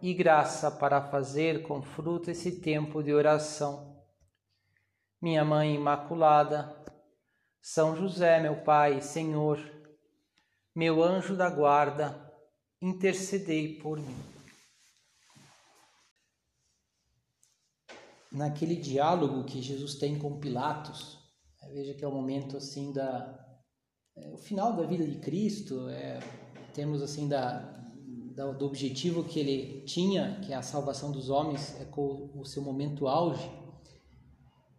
e graça para fazer com fruto esse tempo de oração. Minha Mãe Imaculada, São José, meu Pai, Senhor, meu anjo da guarda, intercedei por mim. Naquele diálogo que Jesus tem com Pilatos, né, veja que é o momento assim da é, o final da vida de Cristo, é, temos assim da do objetivo que ele tinha, que é a salvação dos homens, é com o seu momento auge.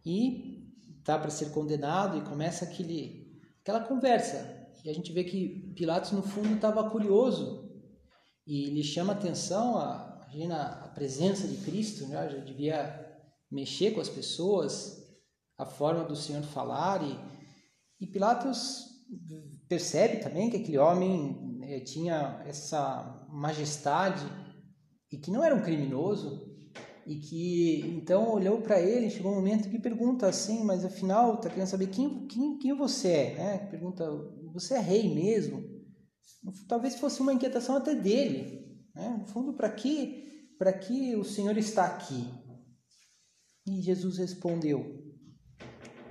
E tá para ser condenado e começa aquele, aquela conversa. E a gente vê que Pilatos, no fundo, estava curioso e lhe chama atenção a, a, a presença de Cristo, né? já devia mexer com as pessoas, a forma do Senhor falar. E, e Pilatos percebe também que aquele homem é, tinha essa majestade e que não era um criminoso e que então olhou para ele, chegou um momento que pergunta assim, mas afinal está querendo saber quem, quem, quem você é, né? Pergunta, você é rei mesmo? Talvez fosse uma inquietação até dele, né? No fundo, para que para que o Senhor está aqui? E Jesus respondeu: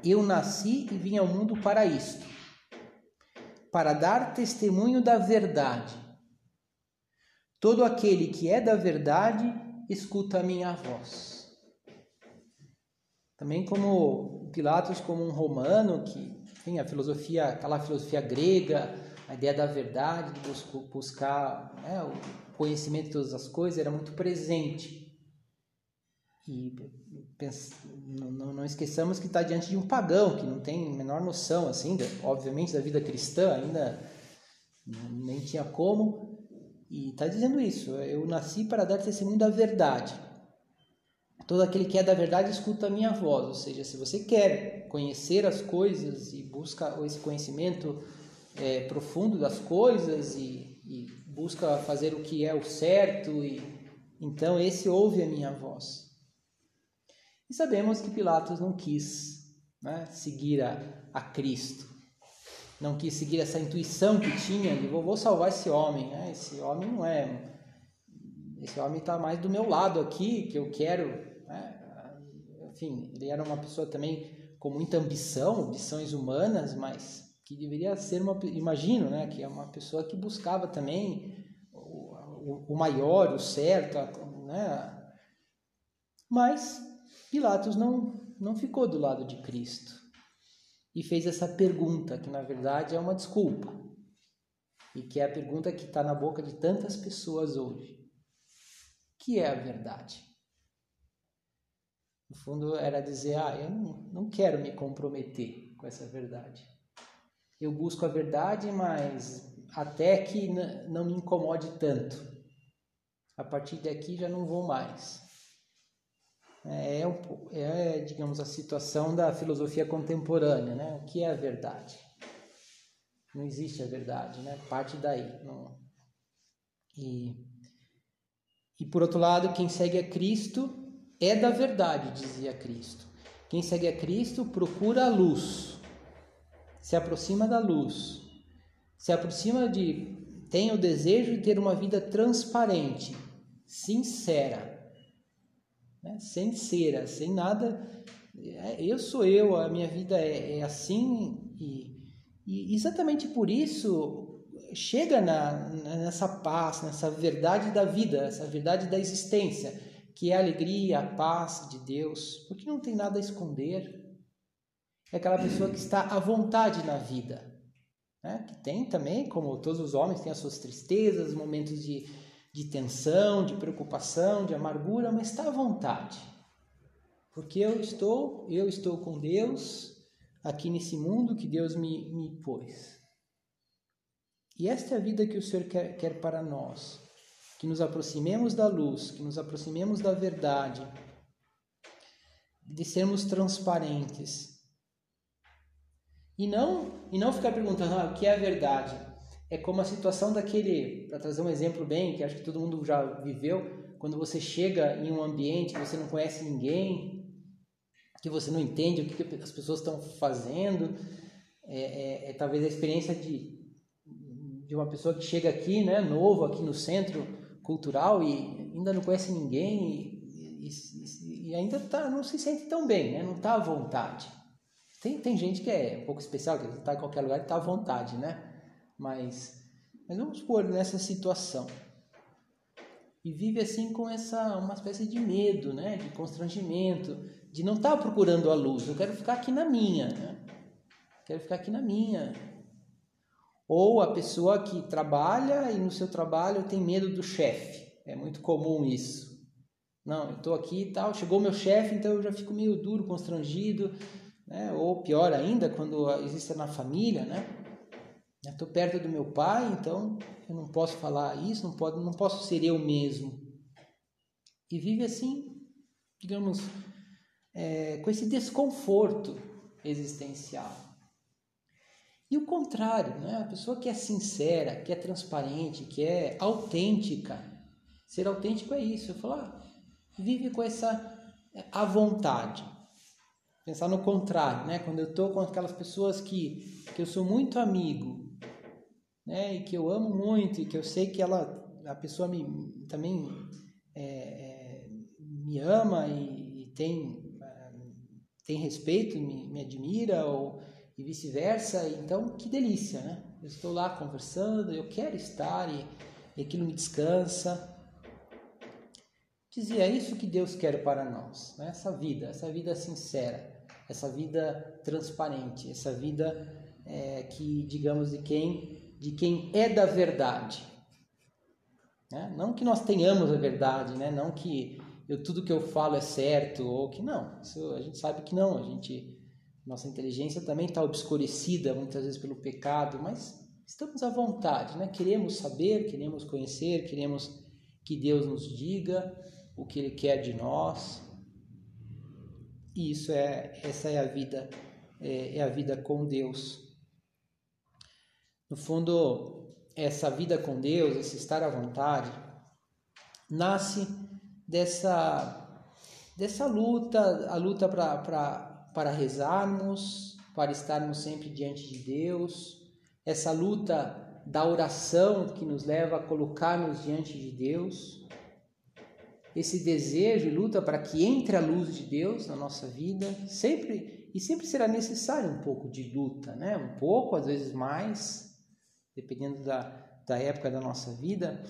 Eu nasci e vim ao mundo para isto para dar testemunho da verdade. Todo aquele que é da verdade escuta a minha voz. Também como Pilatos como um romano que, enfim, a filosofia, aquela filosofia grega, a ideia da verdade, de buscar né, o conhecimento de todas as coisas era muito presente. E não, não, esqueçamos que está diante de um pagão que não tem menor noção, assim, obviamente, da vida cristã, ainda nem tinha como. E está dizendo isso: eu nasci para dar testemunho da verdade. Todo aquele que é da verdade escuta a minha voz. Ou seja, se você quer conhecer as coisas e busca esse conhecimento é, profundo das coisas e, e busca fazer o que é o certo, e então esse ouve a minha voz. E sabemos que Pilatos não quis né, seguir a, a Cristo, não quis seguir essa intuição que tinha de vou, salvar esse homem. Né? Esse homem não é. Esse homem está mais do meu lado aqui, que eu quero. Né? Enfim, ele era uma pessoa também com muita ambição, ambições humanas, mas que deveria ser uma. Imagino, né? Que é uma pessoa que buscava também o, o, o maior, o certo, né? Mas Pilatos não, não ficou do lado de Cristo e fez essa pergunta, que na verdade é uma desculpa, e que é a pergunta que está na boca de tantas pessoas hoje: que é a verdade? No fundo, era dizer: ah, eu não, não quero me comprometer com essa verdade. Eu busco a verdade, mas até que não me incomode tanto. A partir daqui já não vou mais. É, é, digamos, a situação da filosofia contemporânea, né? O que é a verdade? Não existe a verdade, né? Parte daí. Não... E, e por outro lado, quem segue a Cristo é da verdade, dizia Cristo. Quem segue a Cristo procura a luz, se aproxima da luz, se aproxima de. tem o desejo de ter uma vida transparente, sincera né? sem cera, sem nada. É, eu sou eu, a minha vida é, é assim e, e, exatamente por isso chega na, nessa paz, nessa verdade da vida, essa verdade da existência, que é a alegria, a paz de Deus, porque não tem nada a esconder. É aquela pessoa que está à vontade na vida, né? que tem também, como todos os homens, tem as suas tristezas, momentos de, de tensão, de preocupação, de amargura, mas está à vontade. Porque eu estou, eu estou com Deus aqui nesse mundo que Deus me, me pôs. E esta é a vida que o Senhor quer, quer para nós. Que nos aproximemos da luz, que nos aproximemos da verdade, de sermos transparentes. E não, e não ficar perguntando ah, o que é a verdade. É como a situação daquele, para trazer um exemplo bem, que acho que todo mundo já viveu, quando você chega em um ambiente que você não conhece ninguém, que você não entende o que, as pessoas estão fazendo, é, é, é, talvez a experiência de, de uma pessoa que chega aqui, né, novo, aqui no centro cultural e ainda não conhece ninguém e, e, e ainda tá, não se sente tão bem, né, não está à vontade. Tem, tem gente que é um pouco especial, que está em qualquer lugar e está à vontade, né? Mas, mas vamos pôr nessa situação. E vive assim com essa uma espécie de medo, né? De constrangimento, de não estar tá procurando a luz. Eu quero ficar aqui na minha, né? Quero ficar aqui na minha. Ou a pessoa que trabalha e no seu trabalho tem medo do chefe. É muito comum isso. Não, eu estou aqui e tal, chegou meu chefe, então eu já fico meio duro, constrangido. Né? Ou pior ainda, quando existe na família, né? Estou perto do meu pai, então eu não posso falar isso, não, pode, não posso ser eu mesmo. E vive assim, digamos, é, com esse desconforto existencial. E o contrário, né? a pessoa que é sincera, que é transparente, que é autêntica. Ser autêntico é isso, eu falar, ah, vive com essa à vontade. Pensar no contrário, né? quando eu estou com aquelas pessoas que, que eu sou muito amigo, né? e que eu amo muito, e que eu sei que ela, a pessoa me, também é, é, me ama e, e tem, é, tem respeito, me, me admira, ou e vice-versa. Então, que delícia, né? Eu estou lá conversando, eu quero estar e, e aquilo me descansa. Dizia, é isso que Deus quer para nós, né? essa vida, essa vida sincera, essa vida transparente, essa vida é, que, digamos, de quem, de quem é da verdade. Né? Não que nós tenhamos a verdade, né? não que eu, tudo que eu falo é certo, ou que não, isso a gente sabe que não, a gente nossa inteligência também está obscurecida muitas vezes pelo pecado, mas estamos à vontade, né? Queremos saber, queremos conhecer, queremos que Deus nos diga o que Ele quer de nós. E isso é essa é a vida é, é a vida com Deus. No fundo, essa vida com Deus, esse estar à vontade, nasce dessa dessa luta, a luta para rezarmos, para estarmos sempre diante de Deus, essa luta da oração que nos leva a colocar-nos diante de Deus, esse desejo e luta para que entre a luz de Deus na nossa vida, sempre e sempre será necessário um pouco de luta, né? Um pouco, às vezes mais, dependendo da, da época da nossa vida.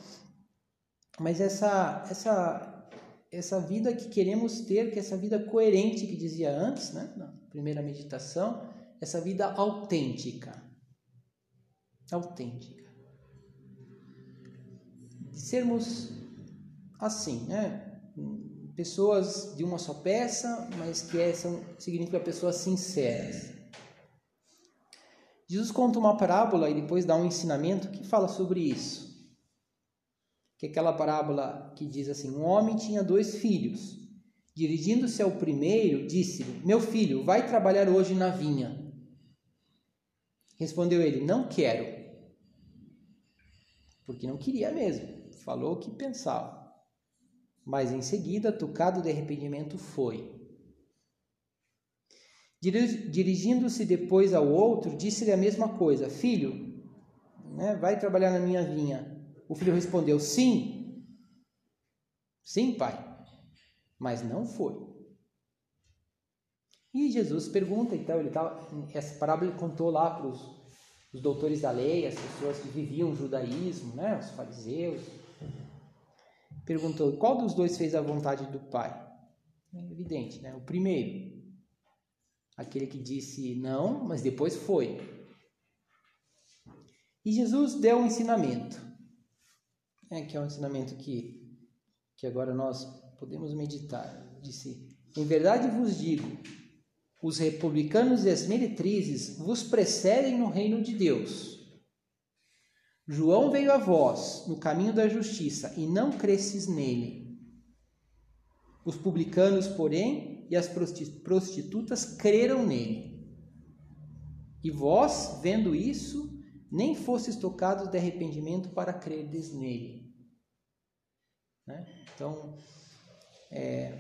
Mas essa essa essa vida que queremos ter, que é essa vida coerente que dizia antes, né, na primeira meditação, essa vida autêntica. Autêntica. De sermos assim, né? Pessoas de uma só peça, mas que é, são, significa pessoas sinceras. Jesus conta uma parábola e depois dá um ensinamento que fala sobre isso que é aquela parábola que diz assim: Um homem tinha dois filhos. Dirigindo-se ao primeiro, disse-lhe: Meu filho, vai trabalhar hoje na vinha. Respondeu ele: Não quero. Porque não queria mesmo. Falou o que pensava. Mas em seguida, tocado de arrependimento, foi. Dirigindo-se depois ao outro, disse-lhe a mesma coisa: Filho, né, vai trabalhar na minha vinha. O filho respondeu: Sim. Sim, pai. Mas não foi. E Jesus pergunta, então, ele tá, essa parábola ele contou lá para os doutores da lei, as pessoas que viviam o judaísmo, né, os fariseus. Perguntou: qual dos dois fez a vontade do pai? É evidente, né? O primeiro. Aquele que disse não, mas depois foi. E Jesus deu um ensinamento é, que é um ensinamento que, que agora nós podemos meditar. Disse: Em verdade vos digo, os republicanos e as meretrizes vos precedem no reino de Deus. João veio a vós no caminho da justiça e não cresces nele. Os publicanos, porém, e as prostitutas creram nele. E vós, vendo isso, nem fostes tocados de arrependimento para crerdes nele. Né? Então, é,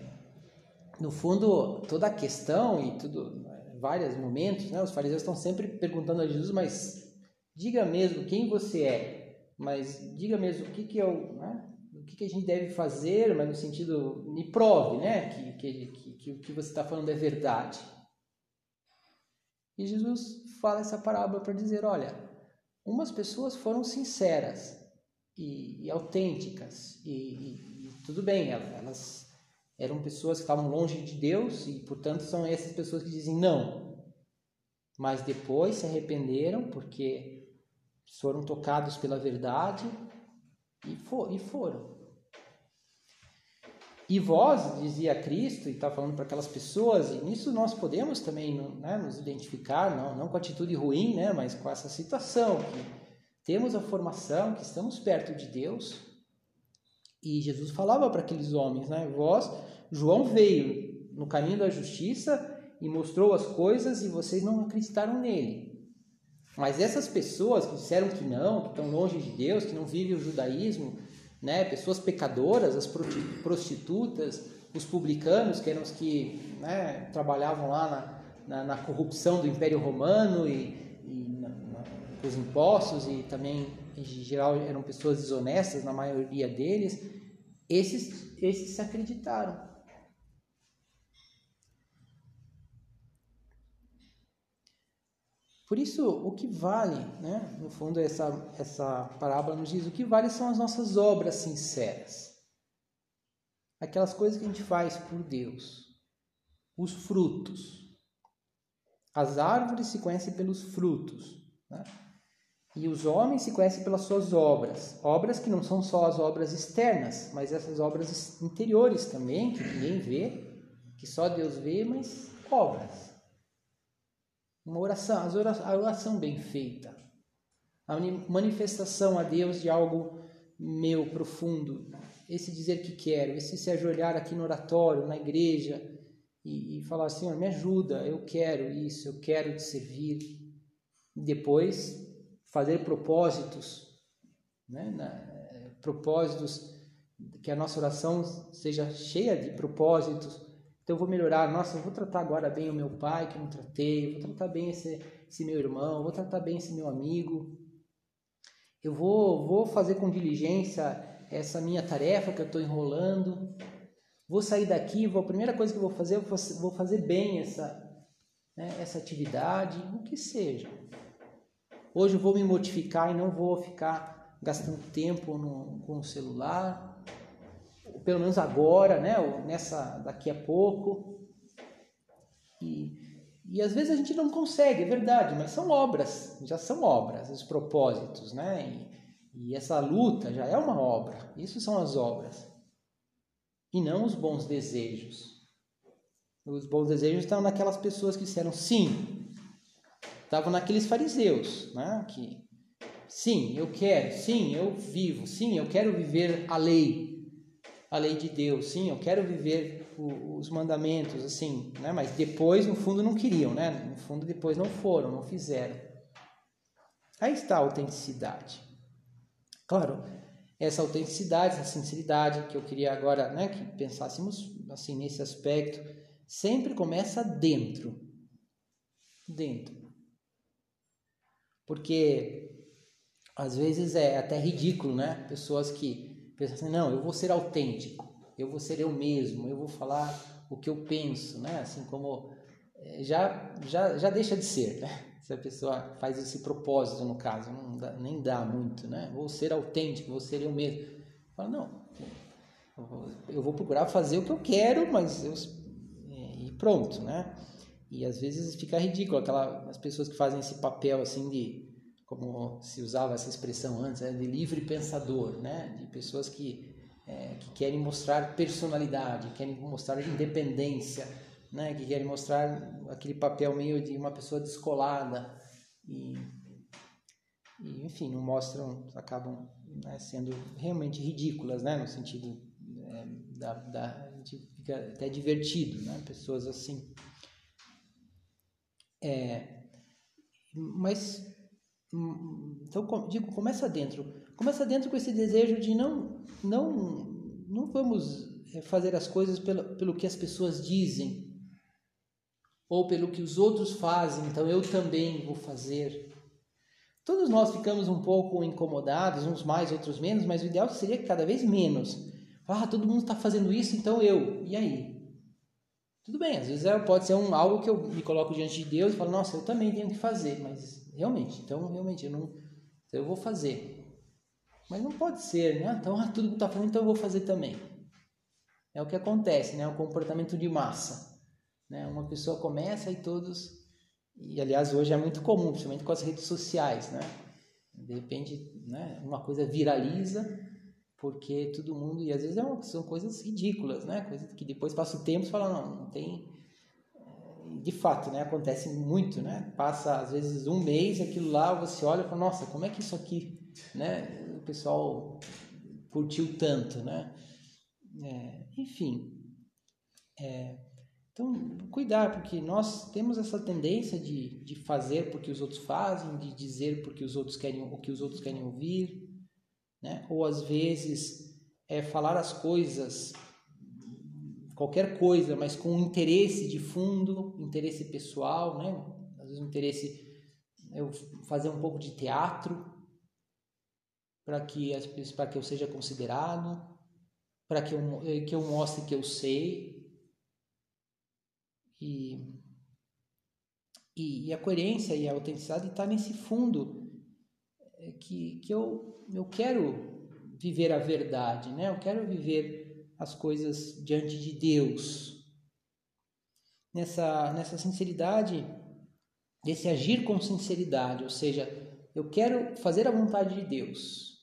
no fundo, toda a questão e tudo, vários momentos, né, os fariseus estão sempre perguntando a Jesus, mas diga mesmo quem você é, mas diga mesmo o que, que o, né, que, que a gente deve fazer, mas no sentido, me prove, né, que, que, que, que o que você está falando é verdade. E Jesus fala essa parábola para dizer, olha, umas pessoas foram sinceras e, e autênticas e, e, e tudo bem, elas eram pessoas que estavam longe de Deus e, portanto, são essas pessoas que dizem não. Mas depois se arrependeram porque foram tocados pela verdade e, for, e foram. E vós, dizia Cristo, e está falando para aquelas pessoas, e nisso nós podemos também né, nos identificar, não, não com atitude ruim, né, mas com essa situação, que temos a formação, que estamos perto de Deus, e Jesus falava para aqueles homens, né? Vós, João veio no caminho da justiça e mostrou as coisas e vocês não acreditaram nele. Mas essas pessoas que disseram que não, que estão longe de Deus, que não vivem o judaísmo, né? Pessoas pecadoras, as prostitutas, os publicanos, que eram os que né, trabalhavam lá na, na, na, corrupção do Império Romano e, e na, os impostos e também em geral eram pessoas desonestas, na maioria deles, esses, esses se acreditaram. Por isso, o que vale, né? no fundo, essa, essa parábola nos diz: o que vale são as nossas obras sinceras. Aquelas coisas que a gente faz por Deus. Os frutos. As árvores se conhecem pelos frutos. Né? E os homens se conhecem pelas suas obras. Obras que não são só as obras externas, mas essas obras interiores também, que ninguém vê, que só Deus vê, mas obras. Uma oração, a oração bem feita. A manifestação a Deus de algo meu profundo. Esse dizer que quero, esse se ajoelhar aqui no oratório, na igreja e, e falar: Senhor, me ajuda, eu quero isso, eu quero te servir. E depois fazer propósitos, né? Na, eh, propósitos, que a nossa oração seja cheia de propósitos. Então eu vou melhorar, nossa, eu vou tratar agora bem o meu pai que eu não tratei, vou tratar bem esse, esse meu irmão, vou tratar bem esse meu amigo. Eu vou, vou fazer com diligência essa minha tarefa que eu estou enrolando. Vou sair daqui, vou, a primeira coisa que eu vou fazer, eu vou fazer bem essa, né, essa atividade, o que seja. Hoje eu vou me modificar e não vou ficar gastando tempo no, com o celular, pelo menos agora, né? Ou nessa daqui a pouco. E, e às vezes a gente não consegue, é verdade, mas são obras, já são obras, os propósitos, né? E, e essa luta já é uma obra. Isso são as obras. E não os bons desejos. Os bons desejos estão naquelas pessoas que disseram sim, estavam naqueles fariseus, né? Que sim, eu quero, sim, eu vivo, sim, eu quero viver a lei, a lei de Deus, sim, eu quero viver os mandamentos, assim, né? Mas depois, no fundo, não queriam, né? No fundo, depois não foram, não fizeram. Aí está a autenticidade. Claro, essa autenticidade, essa sinceridade que eu queria agora, né, que pensássemos assim nesse aspecto, sempre começa dentro. Dentro. Porque às vezes é até ridículo, né? Pessoas que pensam assim, não, eu vou ser autêntico, eu vou ser eu mesmo, eu vou falar o que eu penso, né? Assim como é, já já já deixa de ser, né? Se a pessoa faz esse propósito no caso, não dá, nem dá muito, né? Vou ser autêntico, vou ser eu mesmo. Fala, não, eu vou procurar fazer o que eu quero, mas eu, e pronto, né? E às vezes fica ridículo aquela, as pessoas que fazem esse papel assim de, como se usava essa expressão antes, né, de livre pensador, né? de pessoas que, é, que querem mostrar personalidade, querem mostrar independência, né? que querem mostrar aquele papel meio de uma pessoa descolada e, e enfim, não mostram, acabam né, sendo realmente ridículas, né? no sentido é, da, da, fica até divertido, né? Pessoas assim. É, mas então digo começa dentro. Começa dentro com esse desejo de não não não vamos é, fazer as coisas pelo, pelo que as pessoas dizem ou pelo que os outros fazem então eu também vou fazer. Todos nós ficamos um pouco incomodados uns mais outros menos mas o ideal seria que cada vez menos. Ah todo mundo está fazendo isso então eu. E aí? Tudo bem às vezes é, pode ser um algo que eu me coloco diante de Deus e falo nossa eu também tenho que fazer mas realmente, então realmente eu não, eu vou fazer. Mas não pode ser, né? Então, ah, tudo que está fazendo, então eu vou fazer também. É o que acontece, né? O comportamento de massa, né? Uma pessoa começa e todos e aliás hoje é muito comum, principalmente com as redes sociais, né? De repente, né? Uma coisa viraliza porque todo mundo e às vezes é são coisas ridículas, né? Coisas que depois passa o tempo e fala não, não tem de fato, né, acontece muito, né? Passa às vezes um mês, aquilo lá você olha e fala, nossa, como é que isso aqui, né? O pessoal curtiu tanto, né? É, enfim, é, então cuidar porque nós temos essa tendência de, de fazer porque os outros fazem, de dizer porque os outros querem o que os outros querem ouvir, né? Ou às vezes é falar as coisas qualquer coisa, mas com interesse de fundo, interesse pessoal, né? Às vezes interesse eu fazer um pouco de teatro para que para que eu seja considerado, para que eu eh, que eu mostre que eu sei. E e, e a coerência e a autenticidade está nesse fundo eh, que, que eu, eu quero viver a verdade, né? Eu quero viver as coisas diante de Deus. Nessa, nessa sinceridade, desse agir com sinceridade, ou seja, eu quero fazer a vontade de Deus.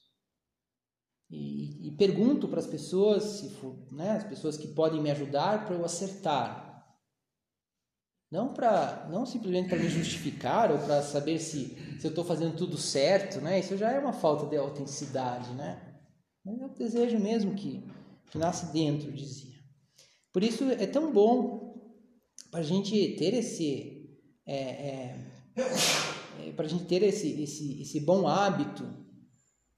E, e pergunto para as pessoas, se for, né, as pessoas que podem me ajudar para eu acertar. Não para não simplesmente para me justificar ou para saber se, se eu estou fazendo tudo certo, né? Isso já é uma falta de autenticidade, né? Mas eu desejo mesmo que que nasce dentro, dizia. Por isso é tão bom para a gente ter esse. É, é, é, para a gente ter esse, esse, esse bom hábito,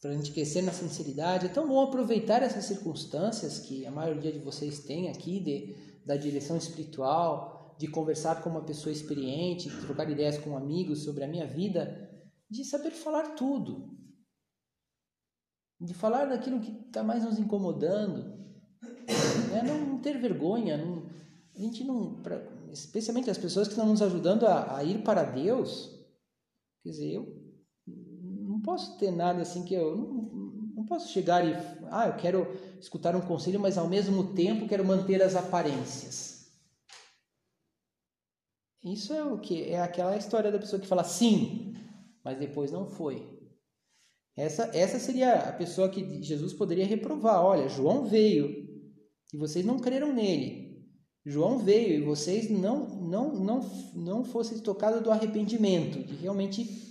para a gente crescer na sinceridade, é tão bom aproveitar essas circunstâncias que a maioria de vocês tem aqui, de, da direção espiritual, de conversar com uma pessoa experiente, de trocar ideias com amigos sobre a minha vida, de saber falar tudo, de falar daquilo que está mais nos incomodando, né? não ter vergonha, não, a gente não, pra, especialmente as pessoas que estão nos ajudando a, a, ir para Deus, quer dizer, eu não posso ter nada assim que eu não, não posso chegar e ah, eu quero escutar um conselho, mas ao mesmo tempo quero manter as aparências. Isso é o que é aquela história da pessoa que fala sim, mas depois não foi. Essa, essa seria a pessoa que Jesus poderia reprovar. Olha, João veio e vocês não creram nele. João veio e vocês não não não não fossem tocados do arrependimento, de realmente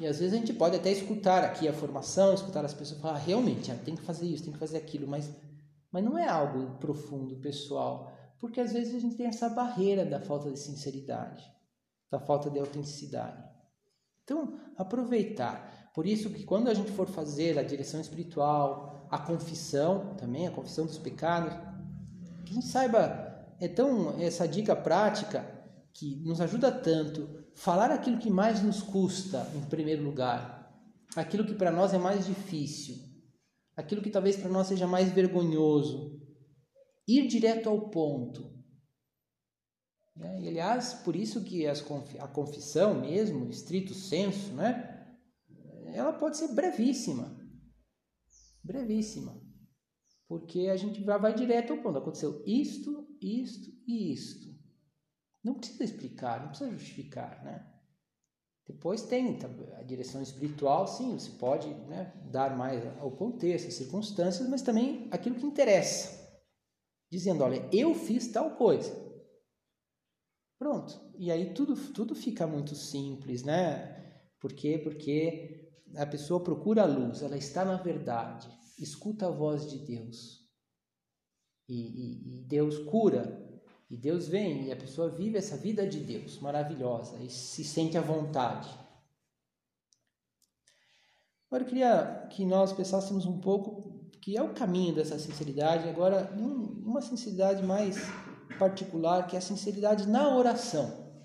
e às vezes a gente pode até escutar aqui a formação, escutar as pessoas falar, ah, realmente, ah, tem que fazer isso, tem que fazer aquilo, mas mas não é algo profundo, pessoal, porque às vezes a gente tem essa barreira da falta de sinceridade, da falta de autenticidade. Então, aproveitar. Por isso que quando a gente for fazer a direção espiritual, a confissão também, a confissão dos pecados. Que a gente saiba, é tão essa dica prática que nos ajuda tanto falar aquilo que mais nos custa em primeiro lugar, aquilo que para nós é mais difícil, aquilo que talvez para nós seja mais vergonhoso, ir direto ao ponto. E, aliás, por isso que as, a confissão mesmo, estrito senso, né? Ela pode ser brevíssima brevíssima. Porque a gente vai, vai direto ao ponto. Aconteceu isto, isto e isto. Não precisa explicar, não precisa justificar, né? Depois tem a direção espiritual, sim, você pode né, dar mais ao contexto, às circunstâncias, mas também aquilo que interessa. Dizendo, olha, eu fiz tal coisa. Pronto. E aí tudo, tudo fica muito simples, né? Por quê? Porque a pessoa procura a luz, ela está na verdade, escuta a voz de Deus. E, e, e Deus cura. E Deus vem e a pessoa vive essa vida de Deus maravilhosa e se sente à vontade. Agora eu queria que nós pensássemos um pouco que é o caminho dessa sinceridade, agora uma sinceridade mais particular, que é a sinceridade na oração.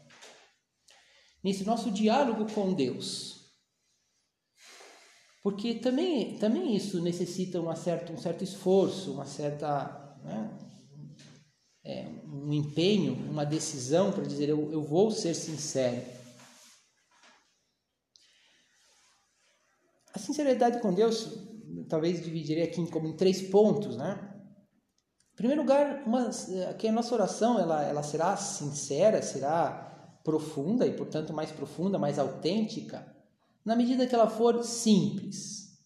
Nesse nosso diálogo com Deus. Porque também, também isso necessita uma certa, um certo esforço, uma certa, né, é, um empenho, uma decisão para dizer eu, eu vou ser sincero. A sinceridade com Deus, talvez dividirei aqui como em três pontos, né? Em primeiro lugar, uma, que a nossa oração ela, ela será sincera, será profunda e, portanto, mais profunda, mais autêntica, na medida que ela for simples.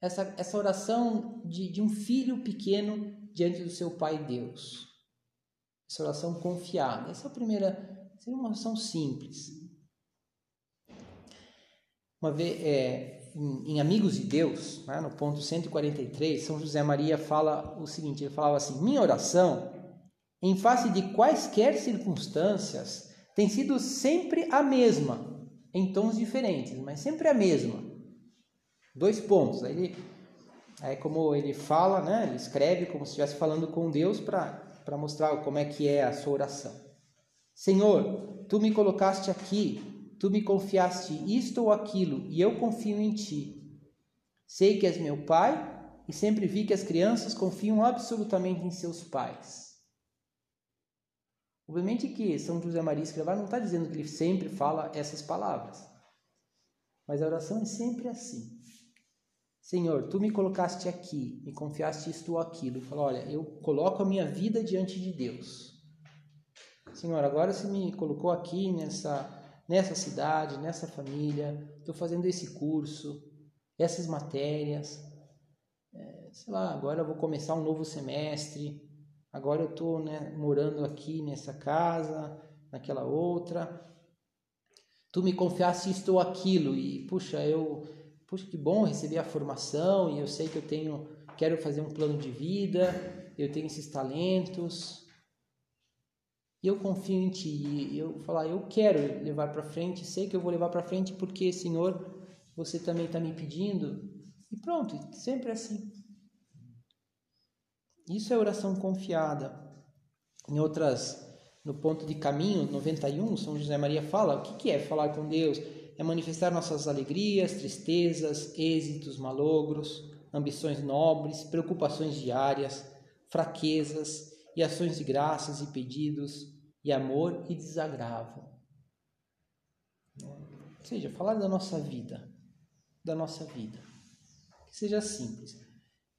Essa, essa oração de, de um filho pequeno diante do seu Pai Deus. Essa oração confiada. Essa é a primeira, seria uma oração simples. Uma vez, é, em, em, Amigos de Deus, né, no ponto 143, São José Maria fala o seguinte: ele falava assim, minha oração, em face de quaisquer circunstâncias, tem sido sempre a mesma, em tons diferentes, mas sempre a mesma. Dois pontos. Aí, ele, aí como ele fala, né, ele escreve como se estivesse falando com Deus para mostrar como é que é a sua oração. Senhor, tu me colocaste aqui, tu me confiaste isto ou aquilo, e eu confio em ti. Sei que és meu pai e sempre vi que as crianças confiam absolutamente em seus pais. Obviamente que São José Maria Escrivá não está dizendo que ele sempre fala essas palavras. Mas a oração é sempre assim. Senhor, tu me colocaste aqui, me confiaste isto ou aquilo. Fala, olha, eu coloco a minha vida diante de Deus. Senhor, agora você me colocou aqui nessa, nessa cidade, nessa família, estou fazendo esse curso, essas matérias. É, sei lá, agora eu vou começar um novo semestre agora eu estou né, morando aqui nessa casa, naquela outra. Tu me confiaste isto ou aquilo e puxa, eu, puxa que bom receber a formação e eu sei que eu tenho, quero fazer um plano de vida, eu tenho esses talentos. E eu confio em ti, e eu falar, eu quero levar para frente, sei que eu vou levar para frente porque, Senhor, você também está me pedindo. E pronto, sempre assim. Isso é oração confiada. Em outras, no ponto de caminho 91, São José Maria fala: o que é falar com Deus? É manifestar nossas alegrias, tristezas, êxitos, malogros, ambições nobres, preocupações diárias, fraquezas e ações de graças e pedidos, e amor e desagravo. Ou seja, falar da nossa vida, da nossa vida. Que seja simples.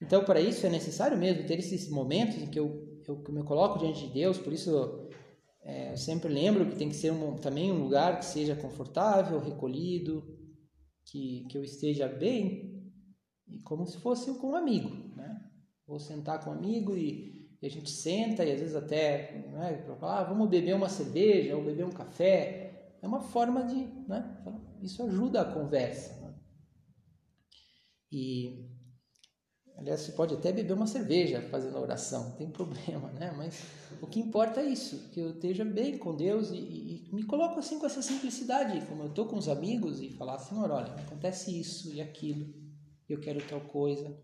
Então, para isso é necessário mesmo ter esses momentos em que eu, eu, que me coloco diante de Deus, por isso é, eu sempre lembro que tem que ser um, também um lugar que seja confortável, recolhido, que, que eu esteja bem, e como se fosse com um amigo, né? Vou sentar com um amigo e, e a gente senta e às vezes até, né, ah, vamos beber uma cerveja ou beber um café, é uma forma de, né? Isso ajuda a conversa. Né? E Aliás, você pode até beber uma cerveja fazendo a oração, não tem problema, né? Mas o que importa é isso, que eu esteja bem com Deus e, e, me coloco assim com essa simplicidade, como eu estou com os amigos e falar, Senhor, olha, acontece isso e aquilo, eu quero tal coisa.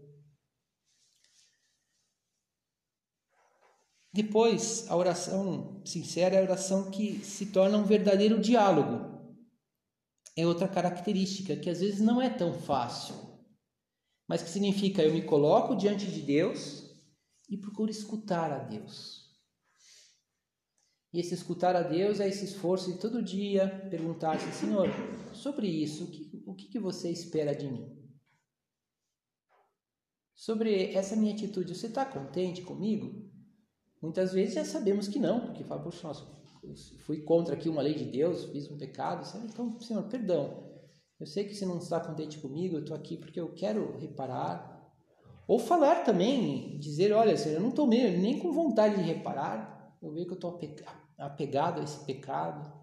Depois, a oração sincera é a oração que se torna um verdadeiro diálogo. É outra característica que às vezes não é tão fácil mas que significa eu me coloco diante de Deus e procuro escutar a Deus. E esse escutar a Deus é esse esforço de todo dia perguntar assim, Senhor, sobre isso, o que, o que você espera de mim? Sobre essa minha atitude, você está contente comigo? Muitas vezes já sabemos que não, porque fala, poxa, nossa, fui contra aqui uma lei de Deus, fiz um pecado, então, Senhor, perdão. Eu sei que você não está contente comigo, eu estou aqui porque eu quero reparar. Ou falar também, dizer, olha, Senhor, eu não estou nem com vontade de reparar, eu vejo que eu estou apegado a esse pecado,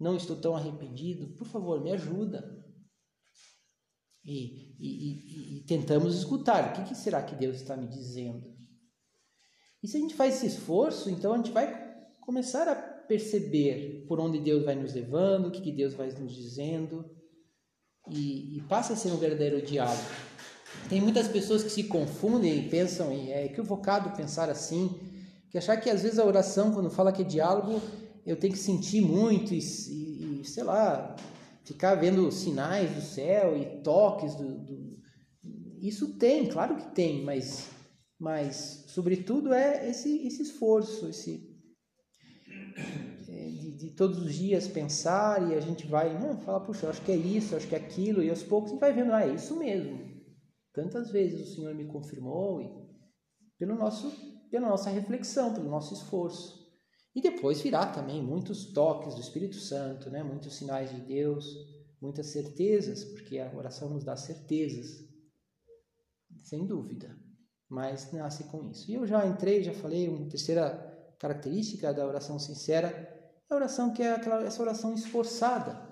não estou tão arrependido, por favor, me ajuda. E, e, e, e tentamos escutar, o que, que será que Deus está me dizendo? E se a gente faz esse esforço, então a gente vai começar a perceber por onde Deus vai nos levando, o que, que Deus vai nos dizendo, e, e passa a ser um verdadeiro diálogo. Tem muitas pessoas que se confundem e pensam, e é equivocado pensar assim, que achar que às vezes a oração, quando fala que é diálogo, eu tenho que sentir muito e, e, e sei lá, ficar vendo sinais do céu e toques do, do, Isso tem, claro que tem, mas, mas sobretudo é esse, esse esforço, esse de, todos os dias pensar e a gente vai, não, fala, puxa, acho que é isso, acho que é aquilo, e aos poucos a gente vai vendo, ah, é isso mesmo. Tantas vezes o Senhor me confirmou e pelo nosso, pela nossa reflexão, pelo nosso esforço. E depois virá também muitos toques do Espírito Santo, né? muitos sinais de Deus, muitas certezas, porque a oração nos dá certezas, sem dúvida, mas nasce com isso. E eu já entrei, já falei, uma terceira característica da oração sincera é a oração que é aquela, essa oração esforçada,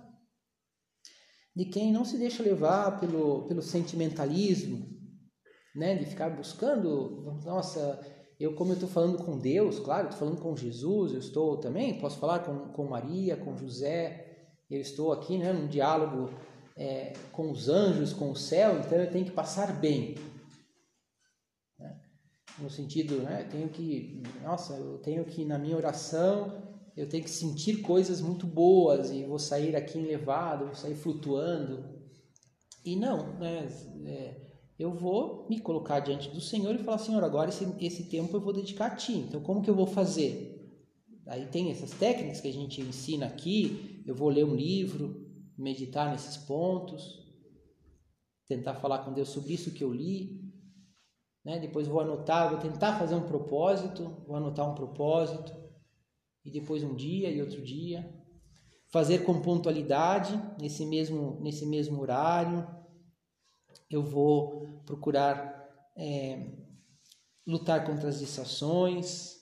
de quem não se deixa levar pelo, pelo sentimentalismo, né? de ficar buscando, nossa, eu como eu estou falando com Deus, claro, estou falando com Jesus, eu estou também, posso falar com, com Maria, com José, eu estou aqui né, num diálogo é, com os anjos, com o céu, então eu tenho que passar bem. Né? No sentido, né, eu tenho que, nossa, eu tenho que, na minha oração, eu tenho que sentir coisas muito boas e vou sair aqui elevado, vou sair flutuando. E não, né, é, eu vou me colocar diante do Senhor e falar, Senhor, agora esse, esse tempo eu vou dedicar a Ti. Então, como que eu vou fazer? Aí tem essas técnicas que a gente ensina aqui. Eu vou ler um livro, meditar nesses pontos, tentar falar com Deus sobre isso que eu li. Né? Depois vou anotar, vou tentar fazer um propósito, vou anotar um propósito. E depois um dia e outro dia. Fazer com pontualidade, nesse mesmo, nesse mesmo horário eu vou procurar é, lutar contra as distrações,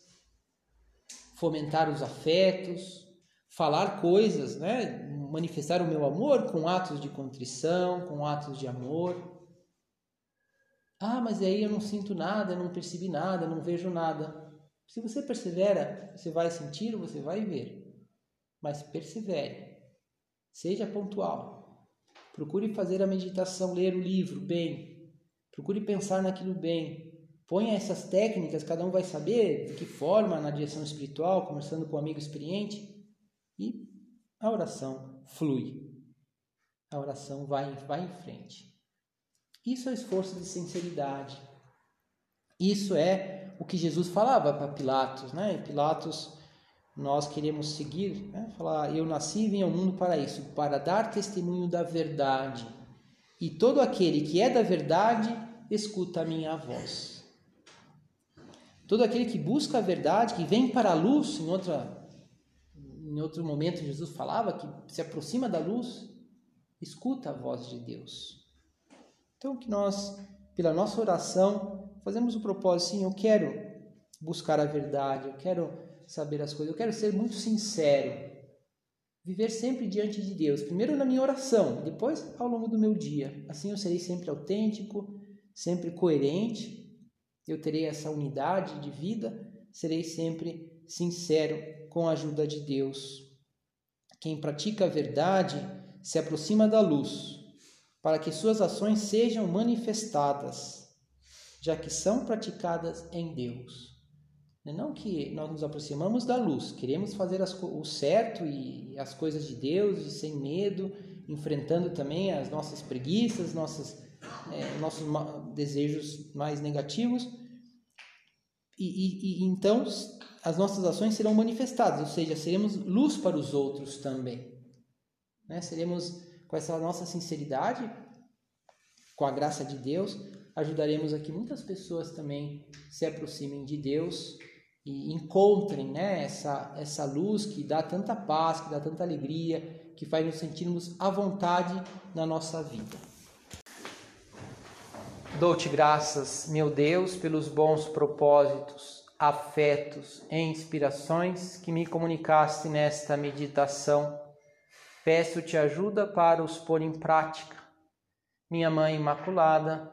fomentar os afetos, falar coisas, né? manifestar o meu amor com atos de contrição, com atos de amor. Ah, mas aí eu não sinto nada, não percebi nada, não vejo nada. Se você persevera, você vai sentir, você vai ver. Mas persevere. Seja pontual. Procure fazer a meditação, ler o livro bem. Procure pensar naquilo bem. Ponha essas técnicas, cada um vai saber de que forma na direção espiritual, conversando com um amigo experiente. E a oração flui. A oração vai, vai em frente. Isso é esforço de sinceridade. Isso é o que Jesus falava para Pilatos, né? Pilatos nós queremos seguir, né? falar, eu nasci e vim ao mundo para isso, para dar testemunho da verdade. E todo aquele que é da verdade, escuta a minha voz. Todo aquele que busca a verdade, que vem para a luz, em outra em outro momento Jesus falava que se aproxima da luz, escuta a voz de Deus. Então que nós, pela nossa oração, fazemos o propósito, sim, eu quero buscar a verdade, eu quero saber as coisas. Eu quero ser muito sincero. Viver sempre diante de Deus. Primeiro na minha oração, depois ao longo do meu dia. Assim eu serei sempre autêntico, sempre coerente. Eu terei essa unidade de vida. Serei sempre sincero com a ajuda de Deus. Quem pratica a verdade se aproxima da luz, para que suas ações sejam manifestadas, já que são praticadas em Deus. É não que nós nos aproximamos da luz, queremos fazer as, o certo e as coisas de Deus e sem medo, enfrentando também as nossas preguiças, nossas, é, nossos desejos mais negativos. E, e, e, então as nossas ações serão manifestadas, ou seja, seremos luz para os outros também. Né? Seremos, com essa nossa sinceridade, com a graça de Deus, ajudaremos a que muitas pessoas também se aproximem de Deus e encontrem né, essa, essa luz que dá tanta paz, que dá tanta alegria, que faz nos sentirmos à vontade na nossa vida. Dou-te graças, meu Deus, pelos bons propósitos, afetos e inspirações que me comunicaste nesta meditação. Peço-te ajuda para os pôr em prática. Minha Mãe Imaculada,